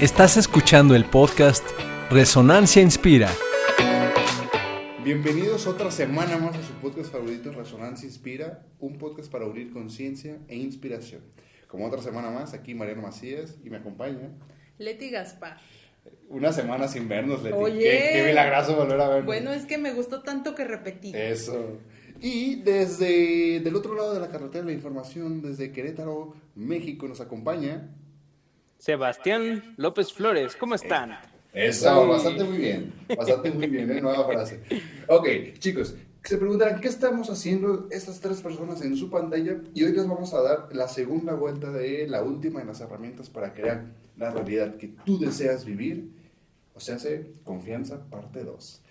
Estás escuchando el podcast Resonancia Inspira. Bienvenidos otra semana más a su podcast favorito Resonancia Inspira, un podcast para unir conciencia e inspiración. Como otra semana más, aquí Mariano Macías y me acompaña Leti Gaspar. Una semana sin vernos, Leti. Oye. Qué, qué milagroso volver a vernos. Bueno, es que me gustó tanto que repetí. Eso. Y desde del otro lado de la carretera de la información, desde Querétaro, México, nos acompaña. Sebastián López Flores, ¿cómo están? Eso, bastante muy bien. Bastante muy bien, ¿eh? nueva frase. Ok, chicos, se preguntarán qué estamos haciendo estas tres personas en su pantalla y hoy les vamos a dar la segunda vuelta de la última de las herramientas para crear la realidad que tú deseas vivir, o sea, hace confianza parte 2.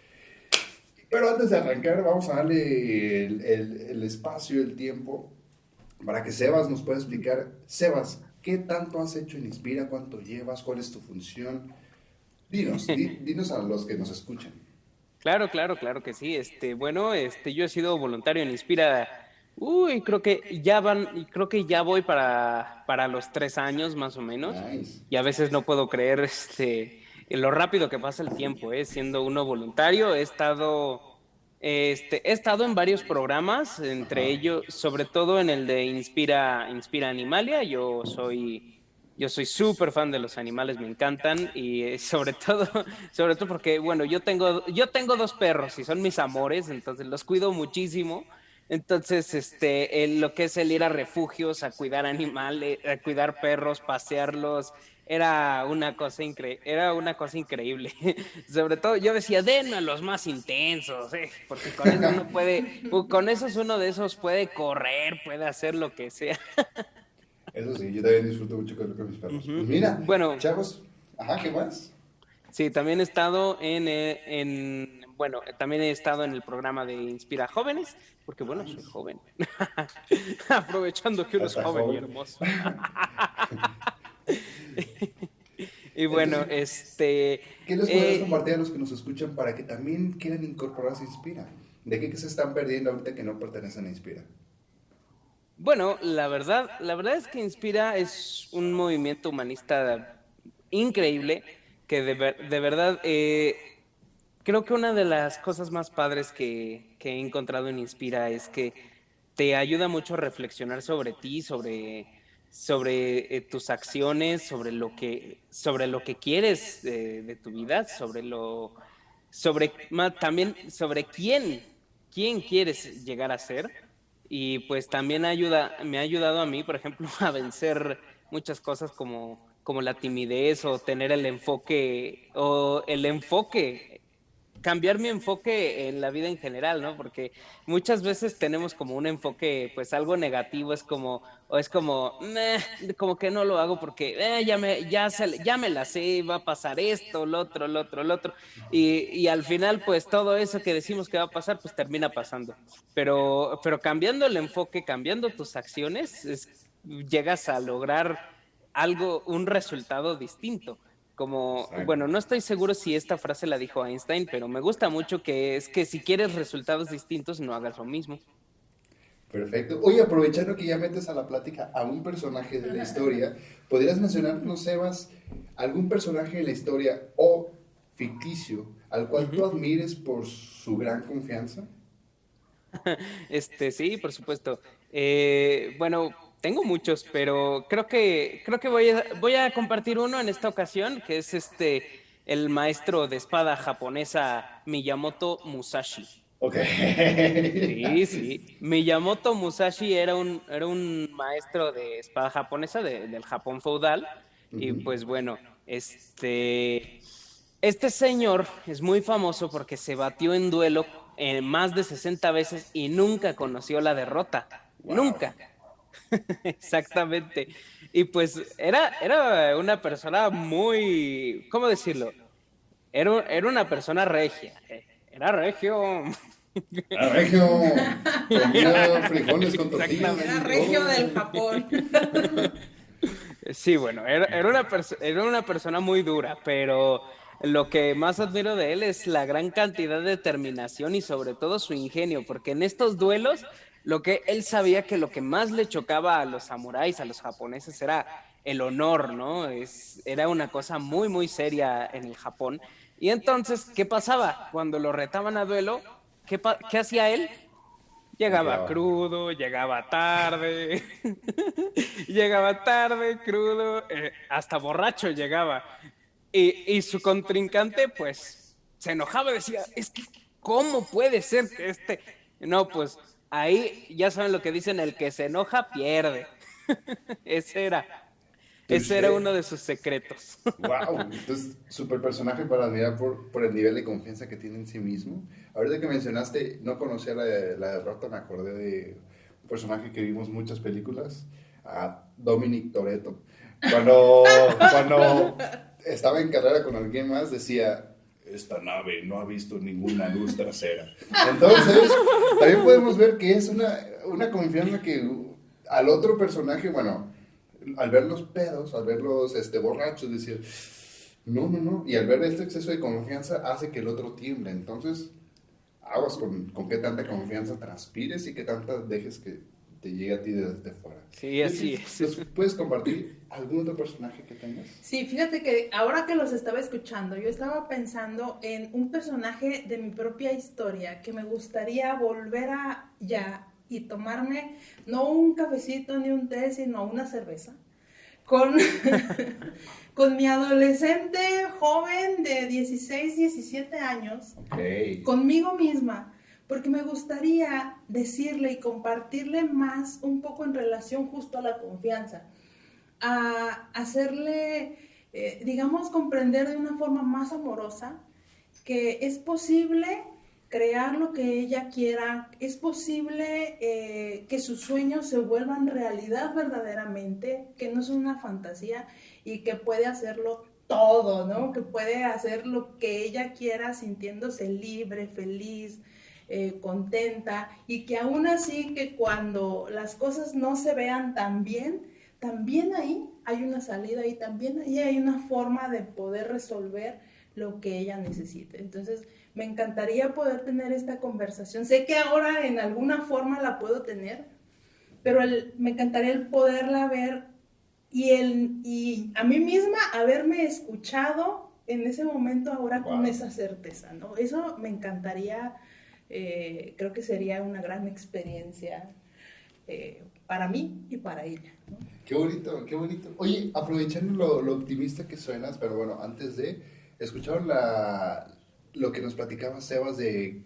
Pero antes de arrancar, vamos a darle el, el- el espacio, el tiempo, para que Sebas nos pueda explicar. Sebas, ¿qué tanto has hecho en Inspira? ¿Cuánto llevas? ¿Cuál es tu función? Dinos, di- dinos a los que nos escuchan. Claro, claro, claro que sí. Este, bueno, este, yo he sido voluntario en Inspira. Uy, creo que ya van, creo que ya voy para, para los tres años más o menos. Nice. Y a veces no puedo creer, este, en lo rápido que pasa el tiempo, ¿eh? Siendo uno voluntario, he estado, este, he estado en varios programas, entre Ajá. ellos, sobre todo en el de Inspira, Inspira Animalia. Yo soy Yo soy súper fan de los animales, me encantan y eh, sobre todo, sobre todo porque, bueno, yo tengo, yo tengo dos perros y son mis amores, entonces los cuido muchísimo. Entonces, este, el- lo que es el ir a refugios, a cuidar animales, a cuidar perros, pasearlos, era una cosa increíble, era una cosa increíble. Sobre todo, yo decía, denme a los más intensos, eh, porque con eso uno puede, con esos uno de esos puede correr, puede hacer lo que sea. Eso sí, yo también disfruto mucho con, con mis perros. Pues mira, Bueno. chavos, ajá, ¿qué más? Sí, también he estado en, eh, en, bueno, también he estado en el programa de Inspira Jóvenes, porque bueno, soy joven. Aprovechando que uno es Hasta joven y joven. hermoso. y bueno, este... ¿Qué les podrías eh, compartir a los que nos escuchan para que también quieran incorporarse a Inspira? ¿De qué que se están perdiendo ahorita que no pertenecen a Inspira? Bueno, la verdad, la verdad es que Inspira es un movimiento humanista increíble que de, ver- de verdad eh, creo que una de las cosas más padres que, que he encontrado en Inspira es que te ayuda mucho a reflexionar sobre ti, sobre, sobre eh, tus acciones, sobre lo que, sobre lo que quieres eh, de tu vida, sobre lo, sobre también sobre quién, quién quieres llegar a ser. Y pues también ayuda, me ha ayudado a mí, por ejemplo, a vencer muchas cosas como, como la timidez o tener el enfoque, o el enfoque, cambiar mi enfoque en la vida en general, ¿no? Porque muchas veces tenemos como un enfoque, pues algo negativo, es como, o es como, "Meh", como que no lo hago porque "Eh, ya, me, ya, se- ya me la sé, va a pasar esto, lo otro, lo otro, lo otro. Y, y al final, pues todo eso que decimos que va a pasar, pues termina pasando. Pero, pero cambiando el enfoque, cambiando tus acciones, es- llegas a lograr algo, un resultado distinto. Como, Exacto. bueno, no estoy seguro si esta frase la dijo Einstein, pero me gusta mucho que es que si quieres resultados distintos, no hagas lo mismo. Perfecto. Oye, aprovechando que ya metes a la plática a un personaje de la historia, ¿podrías mencionarnos, Sebas, algún personaje de la historia o ficticio al cual tú admires por su gran confianza? Este, sí, por supuesto. Eh, bueno, tengo muchos, pero creo que creo que voy a, voy a compartir uno en esta ocasión, que es este el maestro de espada japonesa Miyamoto Musashi. Ok. Sí, sí. Miyamoto Musashi era un, era un maestro de espada japonesa de- del Japón feudal. Y pues bueno, este, este señor es muy famoso porque se batió en duelo eh, más de 60 veces y nunca conoció la derrota. Wow. Nunca. Exactamente. Y pues era, era una persona muy, ¿cómo decirlo? Era, era una persona regia. eh, Era regio. Ah, regio. Comía frijoles con tortillas. Era regio del Japón. Sí, bueno, era, era una era una persona muy dura, pero lo que más admiro de él es la gran cantidad de determinación y sobre todo su ingenio, porque en estos duelos lo que él sabía que lo que más le chocaba a los samuráis, a los japoneses, era el honor, ¿no? Es, era una cosa muy, muy seria en el Japón. Y entonces, ¿qué pasaba? Cuando lo retaban a duelo, ¿qué, qué hacía él? Llegaba crudo, llegaba tarde, llegaba tarde, crudo, eh, hasta borracho llegaba. Y, y, su contrincante, pues, se enojaba, decía, es que, ¿cómo puede ser que este... No, pues, ahí ya saben lo que dicen, el que se enoja pierde. Ese era. Ese era uno de sus secretos. Wow, entonces super personaje para admirar por, por, el nivel de confianza que tiene en sí mismo. Ahorita que mencionaste, no conocía la, la derrota, me acordé de un personaje que vimos muchas películas, a Dominic Toretto. Cuando, cuando estaba en carrera con alguien más, decía, esta nave no ha visto ninguna luz trasera. Entonces, también podemos ver que es una, una confianza que al otro personaje, bueno, al ver los pedos, al verlos este, borrachos, decir, no, no, no. Y al ver este exceso de confianza hace que el otro tiemble. Entonces, aguas con, con qué tanta confianza transpires y qué tanta dejes que te llegue a ti desde fuera. Sí, así es. ¿Puedes compartir algún otro personaje que tengas? Sí, fíjate que ahora que los estaba escuchando, yo estaba pensando en un personaje de mi propia historia que me gustaría volver a ya y tomarme no un cafecito ni un té, sino una cerveza con, con mi adolescente joven de 16, 17 años, conmigo misma, porque me gustaría decirle y compartirle más un poco en relación justo a la confianza, a hacerle, eh, digamos, comprender de una forma más amorosa que es posible crear lo que ella quiera, es posible eh, que sus sueños se vuelvan realidad verdaderamente, que no es una fantasía y que puede hacerlo todo, ¿no? Que puede hacer lo que ella quiera sintiéndose libre, feliz, eh, contenta y que aún así que cuando las cosas no se vean tan bien, también ahí hay una salida y también ahí hay una forma de poder resolver lo que ella necesite. Entonces, me encantaría poder tener esta conversación. Sé que ahora en alguna forma la puedo tener, pero me encantaría el poderla ver y, el, y a mí misma haberme escuchado en ese momento ahora con esa certeza, ¿no? Eso me encantaría, eh, creo que sería una gran experiencia eh, para mí y para ella. Qué bonito, qué bonito. Oye, aprovechando lo, lo optimista que suenas, pero bueno, antes de, ¿escucharon la, lo que nos platicaba Sebas de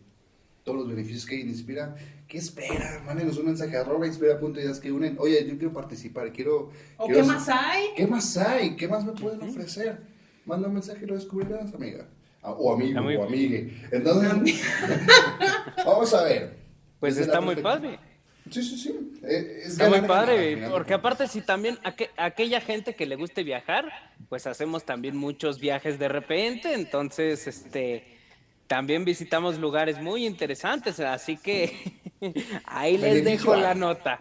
todos los beneficios que Inspira. ¿Qué espera? Mándenos un mensaje a arroba inspira.ideas que unen. Oye, yo quiero participar, quiero... ¿O qué más hay? ¿Qué más hay? ¿Qué más me pueden ofrecer? Manda un mensaje y lo descubrirás, amiga. Ah, o amigo, o amigue. Entonces, vamos a ver. Pues está muy padre. Sí, sí, sí. Eh, está muy padre, porque aparte si también aquella gente que le guste viajar, pues hacemos también muchos viajes de repente, entonces, este también visitamos lugares muy interesantes, así que ahí les dejo la nota.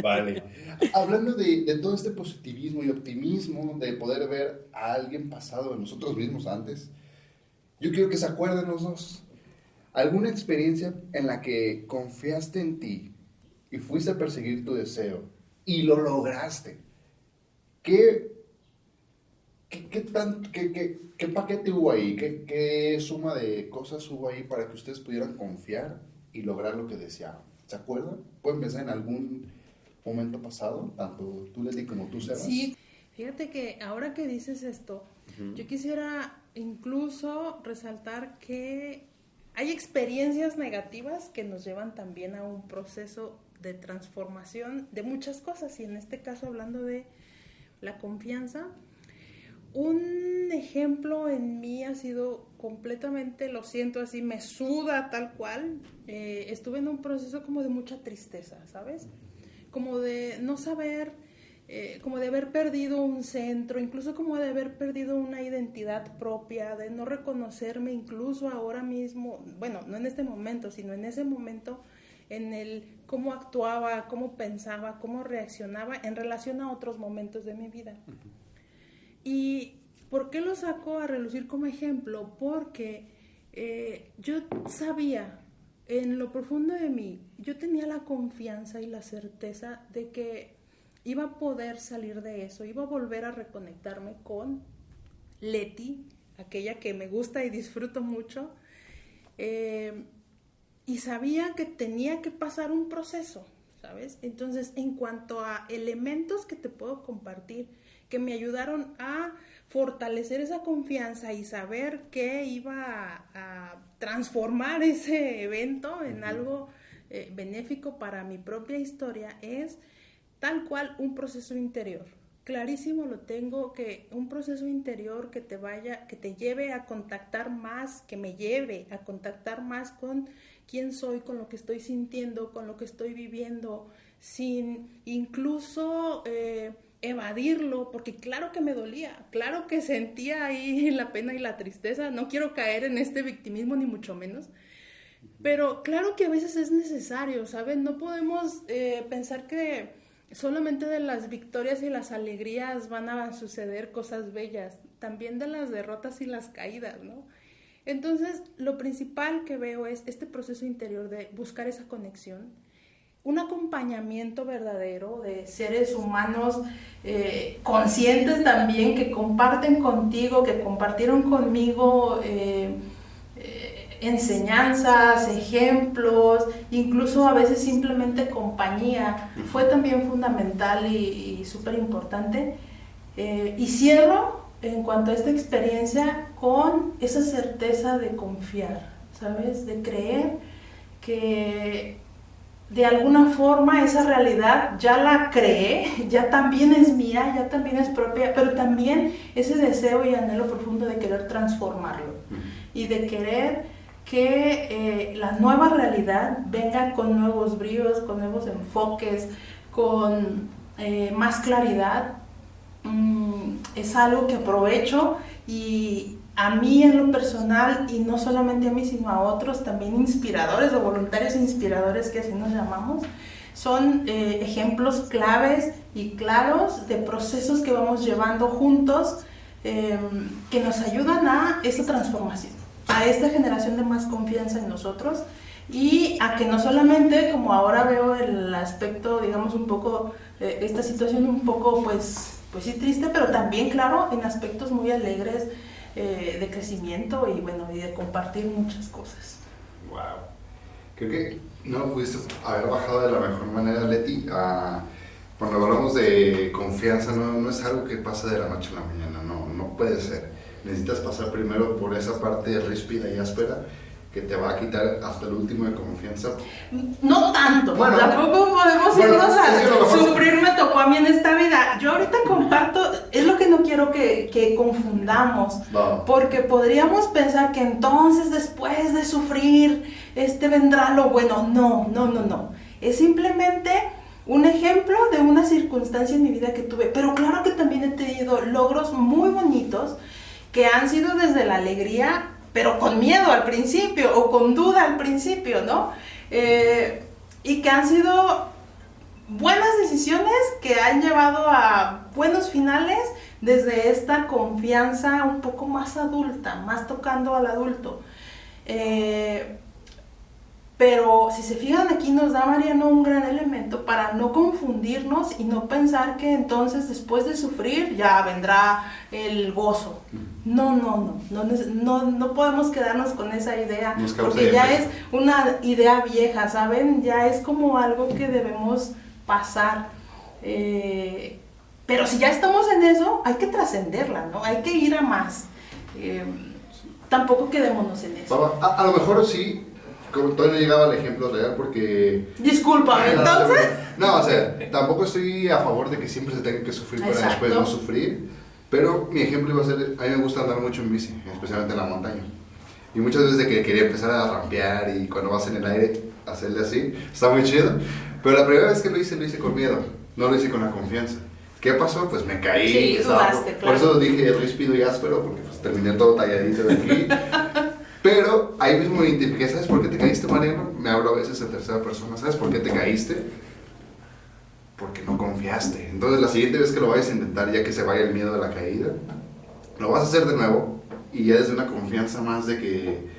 Vale. Hablando de, todo este positivismo y optimismo de poder ver a alguien pasado de nosotros mismos antes, yo quiero que se acuerden los dos. ¿Alguna experiencia en la que confiaste en ti y fuiste a perseguir tu deseo y lo lograste? ¿Qué ¿Qué, tan, qué, qué, paquete hubo ahí? ¿Qué, ¿Qué, suma de cosas hubo ahí para que ustedes pudieran confiar y lograr lo que deseaban? ¿Se acuerdan? ¿Pueden pensar en algún momento pasado? Tanto tú, Leslie, como tú, Sebas. Sí, fíjate que ahora que dices esto, yo quisiera incluso resaltar que hay experiencias negativas que nos llevan también a un proceso de transformación de muchas cosas y en este caso hablando de la confianza, un ejemplo en mí ha sido completamente, lo siento así, me suda tal cual. Eh, estuve en un proceso como de mucha tristeza, ¿sabes? Como de no saber, eh, como de haber perdido un centro, incluso como de haber perdido una identidad propia, de no reconocerme incluso ahora mismo, bueno, no en este momento, sino en ese momento en el cómo actuaba, cómo pensaba, cómo reaccionaba en relación a otros momentos de mi vida. ¿Y por qué lo saco a relucir como ejemplo? Porque eh, yo sabía en lo profundo de mí, yo tenía la confianza y la certeza de que iba a poder salir de eso, iba a volver a reconectarme con Leti, aquella que me gusta y disfruto mucho. Eh, y sabía que tenía que pasar un proceso, ¿sabes? Entonces, en cuanto a elementos que te puedo compartir, que me ayudaron a fortalecer esa confianza y saber que iba a, transformar ese evento en algo eh, benéfico para mi propia historia, es tal cual un proceso interior. Clarísimo lo tengo que un proceso interior que te vaya, que te lleve a contactar más, que me lleve a contactar más con quién soy, con lo que estoy sintiendo, con lo que estoy viviendo, sin incluso eh, evadirlo, porque claro que me dolía, claro que sentía ahí la pena y la tristeza, no quiero caer en este victimismo ni mucho menos, pero claro que a veces es necesario, ¿saben? No podemos eh, pensar que solamente de las victorias y las alegrías van a suceder cosas bellas, también de las derrotas y las caídas, ¿no? Entonces, lo principal que veo es este proceso interior de buscar esa conexión, un acompañamiento verdadero de seres humanos eh, conscientes también, que comparten contigo, que compartieron conmigo eh, enseñanzas, ejemplos, incluso a veces simplemente compañía, fue también fundamental y, y súper importante. y cierro en cuanto a esta experiencia con esa certeza de confiar, ¿sabes? De creer que de alguna forma esa realidad ya la creé, ya también es mía, ya también es propia, pero también ese deseo y anhelo profundo de querer transformarlo y de querer que eh, la nueva realidad venga con nuevos bríos, con nuevos enfoques, con eh, más claridad Mm, es algo que aprovecho y a mí en lo personal, y no solamente a mí, sino a otros también inspiradores o voluntarios inspiradores que así nos llamamos, son eh, ejemplos claves y claros de procesos que vamos llevando juntos que nos ayudan a esta transformación, a esta generación de más confianza en nosotros y a que no solamente, como ahora veo el aspecto, digamos, un poco, eh, esta situación un poco, pues, pues sí triste, pero también, claro, en aspectos muy alegres eh, de crecimiento y bueno, y de compartir muchas cosas. Wow. Creo que no pudiste haber bajado de la mejor manera, Leti. cuando hablamos de confianza, no, no es algo que pasa de la noche a la mañana, no, no puede ser. Necesitas pasar primero por esa parte ríspida y áspera que te va a quitar hasta el último de confianza. No tanto, bueno, tampoco podemos irnos a sufrir me tocó a mí en esta vida. Yo ahorita comparto, es lo que no quiero que, que confundamos, porque podríamos pensar que entonces después de sufrir, este vendrá lo bueno. No, no, no, no. Es simplemente un ejemplo de una circunstancia en mi vida que tuve, pero claro que también he tenido logros muy bonitos que han sido desde la alegría pero con miedo al principio o con duda al principio, ¿no? Eh, y que han sido buenas decisiones que han llevado a buenos finales desde esta confianza un poco más adulta, más tocando al adulto. Eh, pero si se fijan aquí nos da Mariano un gran elemento para no confundirnos y no pensar que entonces después de sufrir ya vendrá el gozo. No, no, no, no, no, podemos quedarnos con esa idea porque ya es una idea vieja, ¿saben? Ya es como algo que debemos pasar. Eh, pero si ya estamos en eso, hay que trascenderla, ¿no? Hay que ir a más. Eh, tampoco quedémonos en eso. a lo mejor sí, como todavía no llegaba al ejemplo real porque... Disculpa, entonces... No, o sea, tampoco estoy a favor de que siempre se tenga que sufrir para después no sufrir, pero mi ejemplo iba a ser, a mí me gusta andar mucho en bici, especialmente en la montaña. Y muchas veces de que quería empezar a rampear y cuando vas en el aire, hacerle así, está muy chido. Pero la primera vez que lo hice, lo hice con miedo, no lo hice con la confianza. ¿Qué pasó? Pues me caí. Sí, dudaste, por, claro. por eso dije ríspido y áspero, porque pues terminé todo talladito de aquí. Pero ahí mismo me identifiqué, ¿sabes por qué te caíste, Mariano? Me hablo a veces en tercera persona, ¿sabes por qué te caíste? Porque no confiaste. Entonces la siguiente vez que lo vayas a intentar, ya que se vaya el miedo de la caída, lo vas a hacer de nuevo y ya desde una confianza más de que...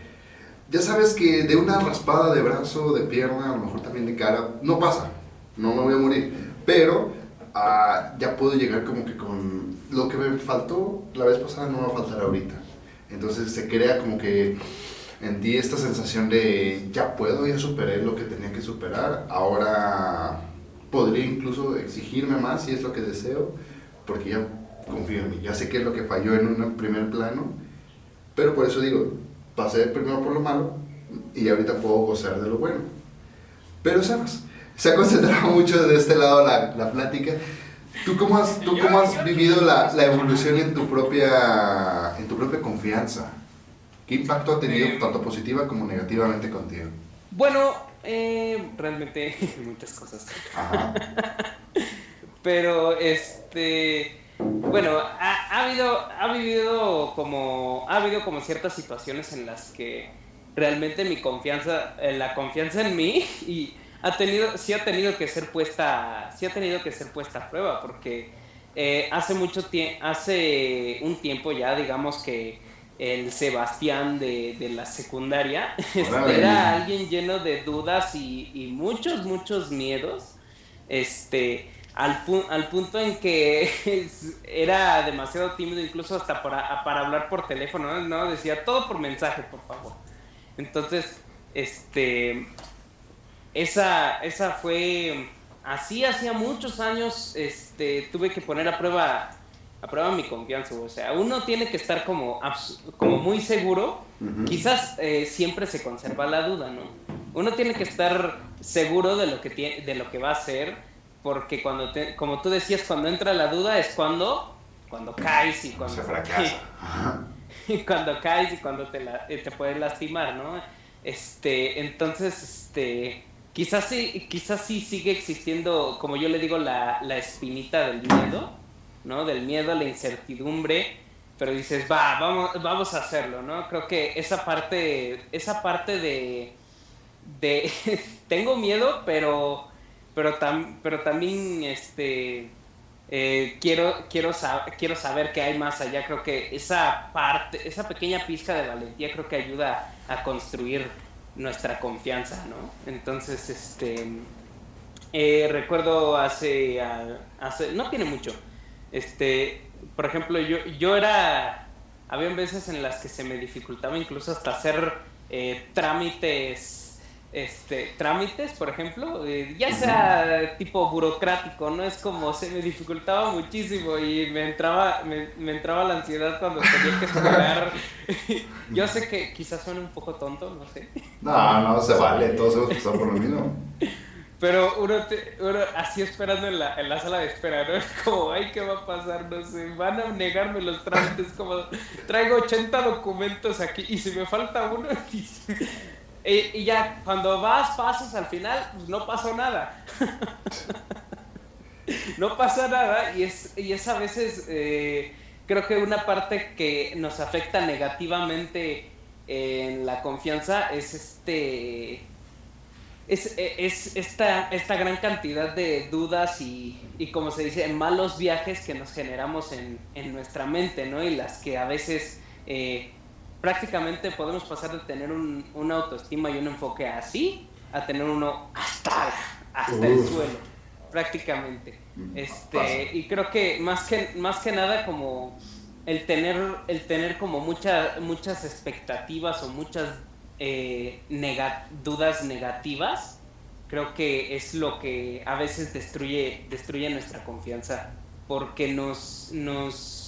Ya sabes que de una raspada de brazo, de pierna, a lo mejor también de cara, no pasa, no me voy a morir. Pero ah, ya puedo llegar como que con lo que me faltó la vez pasada no va a faltar ahorita. Entonces se crea como que en ti esta sensación de ya puedo, ya superé lo que tenía que superar, ahora podría incluso exigirme más si es lo que deseo, porque ya confío en mí, ya sé qué es lo que falló en un primer plano, pero por eso digo, pasé primero por lo malo y ahorita puedo gozar de lo bueno. Pero sabes, se ha concentrado mucho de este lado la, la plática. ¿Tú cómo has, tú cómo has vivido la, la, evolución en tu, propia, en tu propia confianza? ¿Qué impacto ha tenido tanto positiva como negativamente contigo? Bueno, eh, realmente muchas cosas. Ajá. Pero, este, bueno, ha, ha, habido, ha vivido como, ha habido como ciertas situaciones en las que realmente mi confianza, eh, la confianza en mí y ha tenido, sí ha tenido que ser puesta, sí ha tenido que ser puesta a prueba, porque eh, hace mucho tiempo, hace un tiempo ya, digamos que el Sebastián de, de la secundaria era alguien lleno de dudas y, y, muchos, muchos miedos, este, al, al punto en que era demasiado tímido, incluso hasta para, para hablar por teléfono, ¿no? Decía todo por mensaje, por favor. Entonces, este, esa, esa fue así hacía muchos años este tuve que poner a prueba a prueba mi confianza o sea uno tiene que estar como como muy seguro quizás eh, siempre se conserva la duda no uno tiene que estar seguro de lo que tiene, de lo que va a hacer porque cuando te, como tú decías cuando entra la duda es cuando cuando caes y cuando se fracasa. y cuando caes y cuando te, la, te puedes lastimar no este entonces este Quizás sí, quizás sí sigue existiendo, como yo le digo, la, la espinita del miedo, ¿no? Del miedo a la incertidumbre, pero dices, va, vamos, vamos a hacerlo, ¿no? Creo que esa parte, esa parte de, de tengo miedo, pero, pero, pero también, este, eh, quiero, quiero, quiero saber qué hay más allá. Creo que esa parte, esa pequeña pizca de valentía creo que ayuda a construir nuestra confianza, ¿no? Entonces, este, eh, recuerdo hace, hace, no tiene mucho, este, por ejemplo, yo, yo era, había veces en las que se me dificultaba incluso hasta hacer eh, trámites este, trámites, por ejemplo, eh, ya sea tipo burocrático, ¿no? Es como se me dificultaba muchísimo y me entraba, me, entraba la ansiedad cuando tenía que esperar. Yo sé que quizás suene un poco tonto, no sé. No, no, se vale, todos hemos pasado por lo mismo. Pero uno, uno así esperando en la, en la sala de espera, ¿no? Es como, ay, ¿qué va a pasar? No sé, van a negarme los trámites, como, traigo 80 documentos aquí y si me falta uno, y, ya cuando vas, pasas al final, pues no pasó nada. no pasa nada y es, y es a veces, eh, creo que una parte que nos afecta negativamente en la confianza es este... Es, es esta, esta gran cantidad de dudas y, y, como se dice, malos viajes que nos generamos en, en nuestra mente, ¿no? Y las que a veces eh, prácticamente podemos pasar de tener un, una autoestima y un enfoque así a tener uno hasta, hasta el suelo, prácticamente. Mm, este, y creo que más que, más que nada como el tener, el tener como muchas muchas expectativas o muchas eh, dudas negativas, creo que es lo que a veces destruye, destruye nuestra confianza, porque nos, nos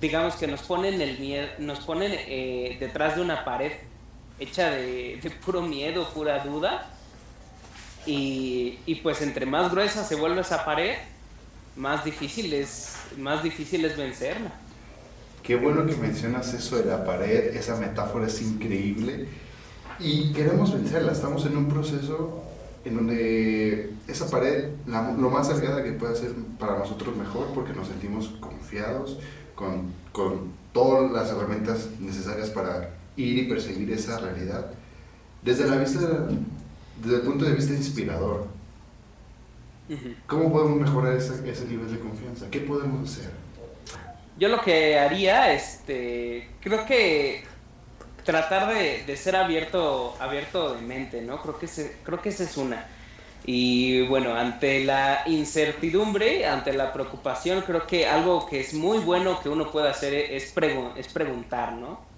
digamos que nos ponen el miedo, nos ponen eh, detrás de una pared hecha de, puro miedo, pura duda. Y, y, pues entre más gruesa se vuelve esa pared, más difícil es, más difícil es vencerla. Qué bueno que mencionas eso de la pared, esa metáfora es increíble. Y queremos vencerla, estamos en un proceso en donde esa pared, lo más delgada que puede ser para nosotros mejor, porque nos sentimos confiados, con, con todas las herramientas necesarias para ir y perseguir esa realidad, desde, la vista, desde el punto de vista inspirador. ¿Cómo podemos mejorar ese, ese nivel de confianza? ¿Qué podemos hacer? Yo lo que haría, este, creo que tratar de, de, ser abierto, abierto de mente, ¿no? Creo que, se, creo que esa es una. Y bueno, ante la incertidumbre, ante la preocupación, creo que algo que es muy bueno que uno puede hacer es, es preguntar, ¿no?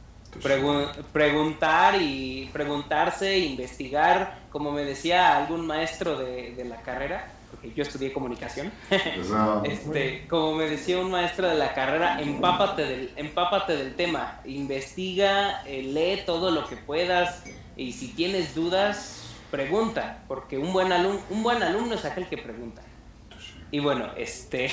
preguntar y preguntarse, investigar, como me decía algún maestro de, de la carrera, porque yo estudié comunicación, este, como me decía un maestro de la carrera, empápate del, empápate del tema, investiga, eh, lee todo lo que puedas y si tienes dudas, pregunta, porque un buen, alumno, un buen alumno es aquel que pregunta. Y bueno, este,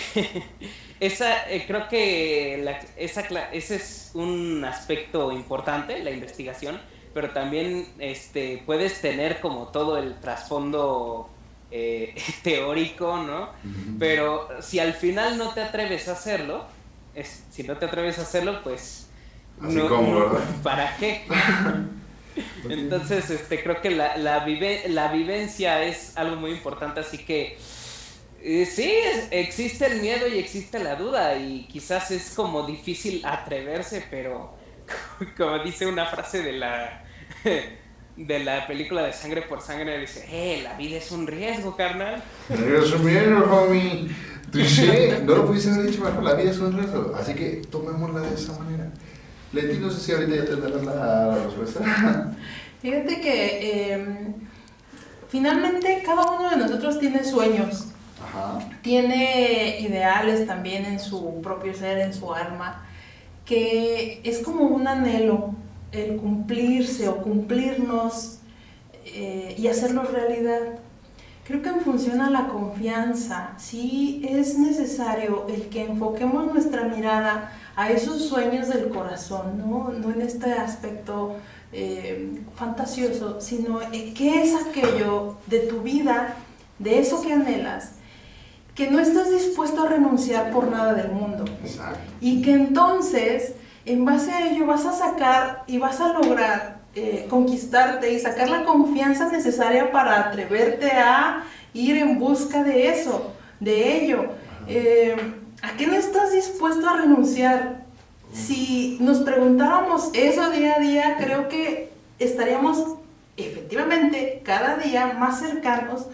esa, eh, creo que esa, ese es un aspecto importante, la investigación, pero también este, puedes tener como todo el trasfondo eh, teórico, ¿no? Pero si al final no te atreves a hacerlo, es, si no te atreves a hacerlo, pues... no, ¿Para qué? Entonces, este, creo que la, la, la vivencia es algo muy importante, así que eh, sí, existe el miedo y existe la duda y quizás es como difícil atreverse, pero como dice una frase de la de la película de Sangre por Sangre, dice, eh, la vida es un riesgo, carnal. Es un riesgo, homie. no lo pudiste haber dicho mejor, la vida es un riesgo, así que tomémosla de esa manera. Leti, no sé si ahorita ya tendrás la respuesta. Fíjate que em, finalmente cada uno de nosotros tiene sueños tiene ideales también en su propio ser, en su alma, que es como un anhelo el cumplirse o cumplirnos eh, y hacerlo realidad. Creo que en función a la confianza, sí es necesario el que enfoquemos nuestra mirada a esos sueños del corazón, no, no en este aspecto eh, fantasioso, sino qué es aquello de tu vida, de eso que anhelas, que no estás dispuesto a renunciar por nada del mundo. Y que entonces, en base a ello, vas a sacar y vas a lograr eh, conquistarte y sacar la confianza necesaria para atreverte a ir en busca de eso, de ello. Eh, ¿A qué no estás dispuesto a renunciar? Si nos preguntáramos eso día a día, creo que estaríamos efectivamente cada día más cercanos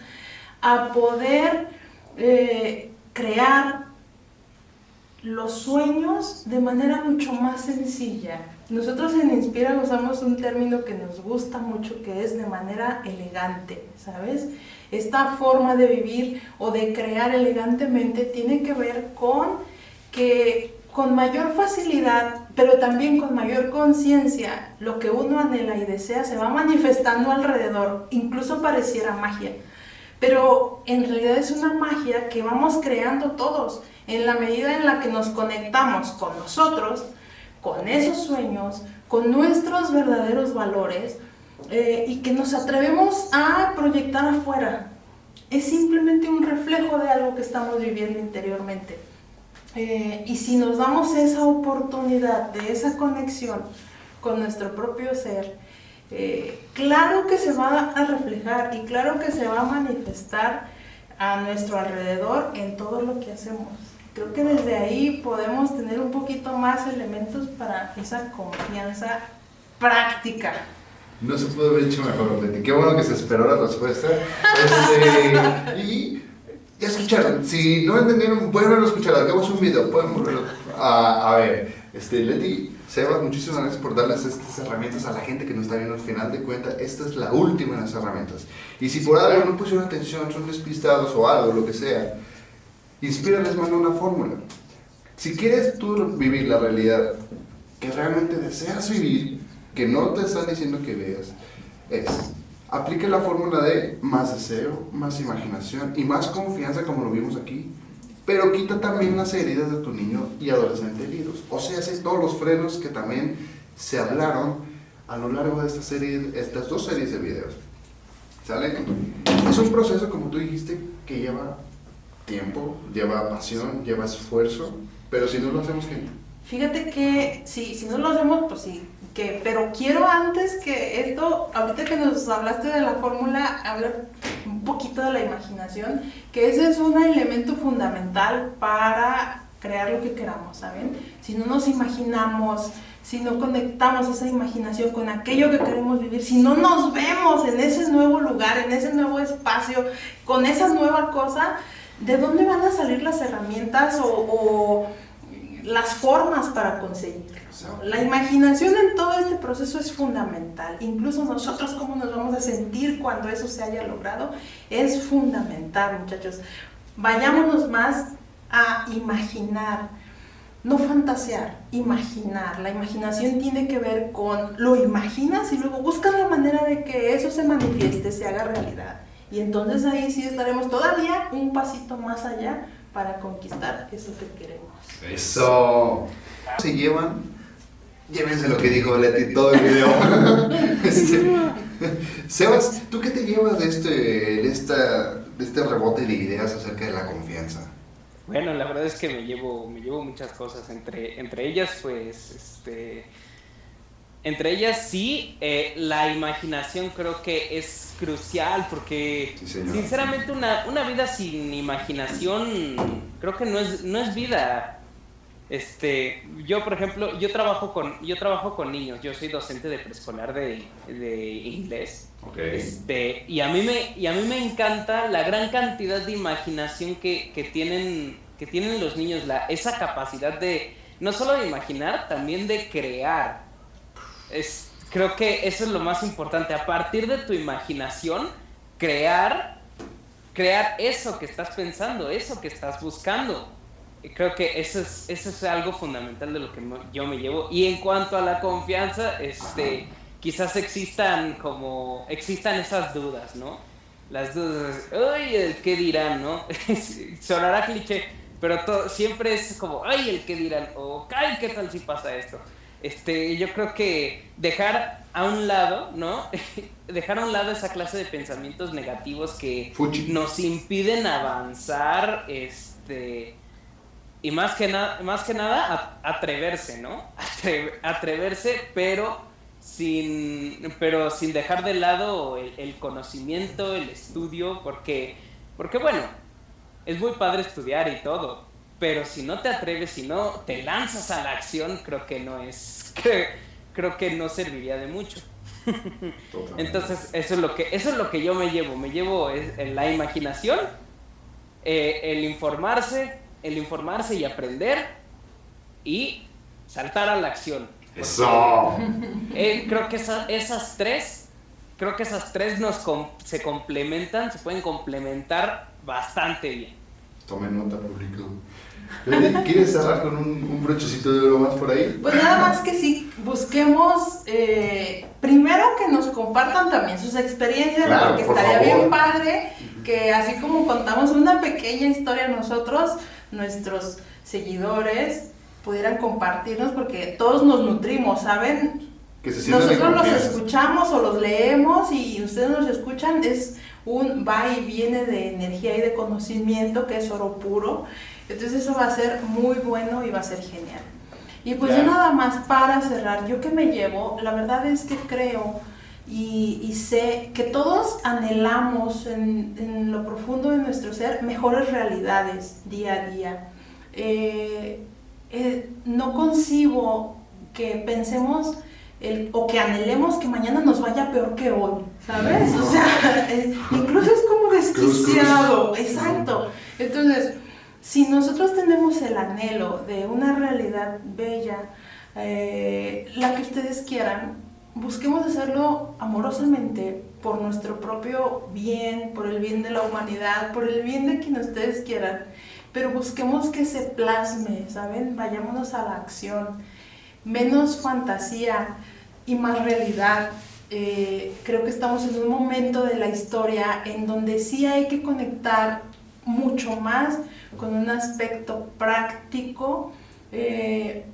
a poder eh, crear los sueños de manera mucho más sencilla. Nosotros en Inspira usamos un término que nos gusta mucho, que es de manera elegante, ¿sabes? Esta forma de vivir o de crear elegantemente tiene que ver con que con mayor facilidad, pero también con mayor conciencia, lo que uno anhela y desea se va manifestando alrededor, incluso pareciera magia. Pero en realidad es una magia que vamos creando todos en la medida en la que nos conectamos con nosotros, con esos sueños, con nuestros verdaderos valores eh, y que nos atrevemos a proyectar afuera. Es simplemente un reflejo de algo que estamos viviendo interiormente. Eh, y si nos damos esa oportunidad de esa conexión con nuestro propio ser, eh, claro que se va a reflejar y claro que se va a manifestar a nuestro alrededor en todo lo que hacemos. Creo que desde ahí podemos tener un poquito más elementos para esa confianza práctica. No se pudo haber hecho mejor, Leti. Qué bueno que se esperó la respuesta. Este, y ya escucharon. Si no entendieron, pueden verlo escuchar. Hagamos un video, pueden volverlo a, a ver. Este, Leti Sebas, muchísimas gracias por darles estas herramientas a la gente que nos está viendo al final de cuentas. Esta es la última de las herramientas. Y si por algo no pusieron atención, son despistados o algo, lo que sea, Inspira les manda una fórmula. Si quieres tú vivir la realidad que realmente deseas vivir, que no te están diciendo que veas, es aplique la fórmula de más deseo, más imaginación y más confianza como lo vimos aquí pero quita también las heridas de tu niño y adolescente heridos. O sea, hace todos los frenos que también se hablaron a lo largo de esta serie, estas dos series de videos. ¿Sale? Es un proceso, como tú dijiste, que lleva tiempo, lleva pasión, lleva esfuerzo, pero si no lo hacemos, ¿qué? Fíjate que sí, si no lo hacemos, pues sí, que, pero quiero antes que esto, ahorita que nos hablaste de la fórmula, hablar un poquito de la imaginación, que ese es un elemento fundamental para crear lo que queramos, ¿saben? Si no nos imaginamos, si no conectamos esa imaginación con aquello que queremos vivir, si no nos vemos en ese nuevo lugar, en ese nuevo espacio, con esa nueva cosa, ¿de dónde van a salir las herramientas o las formas para conseguirlo? La imaginación en todo este proceso es fundamental. Incluso nosotros cómo nos vamos a sentir cuando eso se haya logrado es fundamental, muchachos. Vayámonos más a imaginar, no fantasear, imaginar. La imaginación tiene que ver con lo imaginas y luego buscas la manera de que eso se manifieste, se haga realidad. Y entonces ahí sí estaremos todavía un pasito más allá para conquistar eso que queremos. Eso. Se llevan Llévense lo que dijo Leti todo el video. Este, Sebas, ¿tú qué te llevas de este, de, esta, de este rebote de ideas acerca de la confianza? Bueno, la verdad es que me llevo, me llevo muchas cosas. Entre, entre ellas, pues, este, entre ellas sí, eh, la imaginación creo que es crucial porque sinceramente una, una vida sin imaginación creo que no es, no es vida. Este, yo por ejemplo, yo trabajo con, yo trabajo con niños, yo soy docente de preescolar de, de inglés. Este, y a mí me, y a mí me encanta la gran cantidad de imaginación que, que tienen, que tienen los niños, la, esa capacidad de, no solo de imaginar, también de crear. Es, creo que eso es lo más importante. A partir de tu imaginación, crear, crear eso que estás pensando, eso que estás buscando creo que eso es, eso es algo fundamental de lo que yo me llevo. Y en cuanto a la confianza, este, quizás existan como, existan esas dudas, ¿no? Las dudas, ay, qué dirán, ¿no? Sonará cliché, pero siempre es como, ay, el qué dirán, o, ay, ¿qué tal si pasa esto? Este, yo creo que dejar a un lado, ¿no? dejar a un lado esa clase de pensamientos negativos que nos impiden avanzar, este, y más que, nada más que nada, atreverse, ¿no? atreverse, pero sin, pero sin dejar de lado el, conocimiento, el estudio, porque, porque bueno, es muy padre estudiar y todo, pero si no te atreves, si no te lanzas a la acción, creo que no es, creo, que no serviría de mucho. Entonces, eso es lo que, eso es lo que yo me llevo, me llevo en la imaginación, eh, el informarse, el informarse y aprender y saltar a la acción. Eso. Eh, creo que esas tres, creo que esas tres nos se complementan, se pueden complementar bastante bien. Tomen nota, público. ¿Quieres cerrar con un, brochecito de oro más por ahí? Pues nada más que sí, busquemos eh, primero que nos compartan también sus experiencias, porque estaría bien padre que así como contamos una pequeña historia nosotros, nuestros seguidores pudieran compartirnos porque todos nos nutrimos, ¿saben? Nosotros los escuchamos o los leemos y ustedes nos escuchan, es un va y viene de energía y de conocimiento que es oro puro. Entonces eso va a ser muy bueno y va a ser genial. Y pues yo nada más para cerrar, yo que me llevo, la verdad es que creo y, sé que todos anhelamos en, lo profundo de nuestro ser mejores realidades día a día. Eh, eh, no concibo que pensemos o que anhelemos que mañana nos vaya peor que hoy, ¿sabes? O sea, incluso es como desquiciado, exacto. Entonces, si nosotros tenemos el anhelo de una realidad bella, eh, la que ustedes quieran, busquemos hacerlo amorosamente por nuestro propio bien, por el bien de la humanidad, por el bien de quien ustedes quieran, pero busquemos que se plasme, ¿saben? Vayámonos a la acción, menos fantasía y más realidad. Eh, creo que estamos en un momento de la historia en donde sí hay que conectar mucho más con un aspecto práctico. Eh,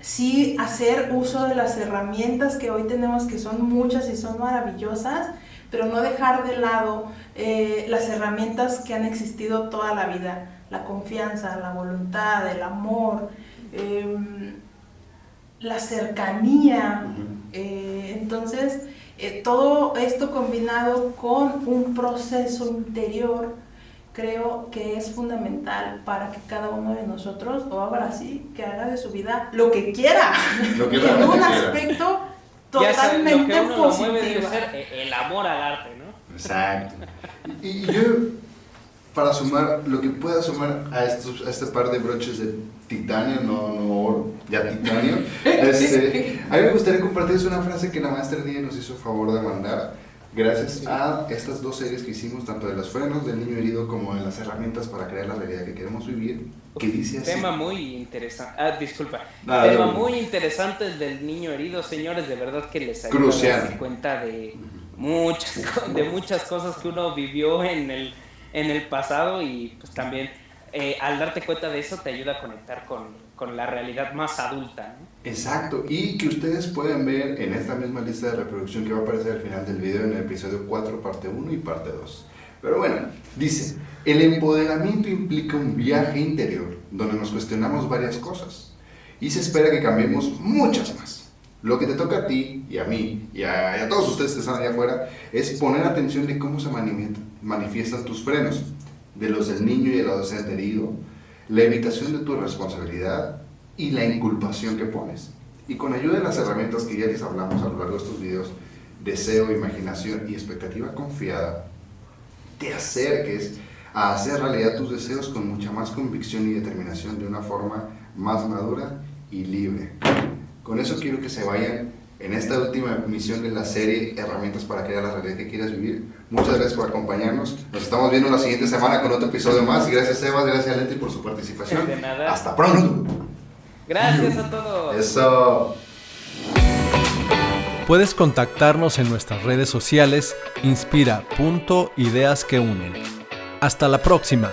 sí hacer uso de las herramientas que hoy tenemos, que son muchas y son maravillosas, pero no dejar de lado eh, las herramientas que han existido toda la vida, la confianza, la voluntad, el amor, em, la cercanía. Eh, entonces, todo esto combinado con un proceso interior, creo que es fundamental para que cada uno de nosotros, o ahora sí, que haga de su vida lo que quiera. Lo que en un quiera. aspecto Ya sea, lo que totalmente uno lo mueve debe positivo. ser el amor al arte, ¿no? Exacto. Y, y yo, para sumar, lo que pueda sumar a, estos, a este par de broches de titanio, no, no oro, ya titanio, este, a mí me gustaría compartirles una frase que la maestra Díaz nos hizo favor de mandar. Gracias a estas dos series que hicimos, tanto de los frenos del niño herido como de las herramientas para crear la realidad que queremos vivir, que dice así. Tema muy interesante. Ah, disculpa. Nada, Tema no. muy interesante el del niño herido, señores. De verdad que les ayuda Crucial. a darse cuenta de muchas, de muchas cosas que uno vivió en el, en el pasado y pues también eh, al darte cuenta de eso te ayuda a conectar con, con la realidad más adulta. Exacto, y que ustedes pueden ver en esta misma lista de reproducción que va a aparecer al final del video en el episodio 4, parte 1 y parte 2. Pero bueno, dice, el empoderamiento implica un viaje interior donde nos cuestionamos varias cosas y se espera que cambiemos muchas más. Lo que te toca a ti y a mí y a, todos ustedes que están allá afuera es poner atención de cómo se mani- manifiestan tus frenos, de los del niño y el adolescente herido, la evitación de tu responsabilidad y la inculpación que pones. Y con ayuda de las herramientas que ya les hablamos a lo largo de estos videos, deseo, imaginación y expectativa confiada, te acerques a hacer realidad tus deseos con mucha más convicción y determinación de una forma más madura y libre. Con eso quiero que se vayan en esta última misión de la serie Herramientas para crear la realidad que quieras vivir. Muchas gracias por acompañarnos. Nos estamos viendo la siguiente semana con otro episodio más. Y gracias Sebas, gracias Leti por su participación. De nada. Hasta pronto. Gracias a todos. Eso. Puedes contactarnos en nuestras redes sociales inspira.ideas que unen. Hasta la próxima.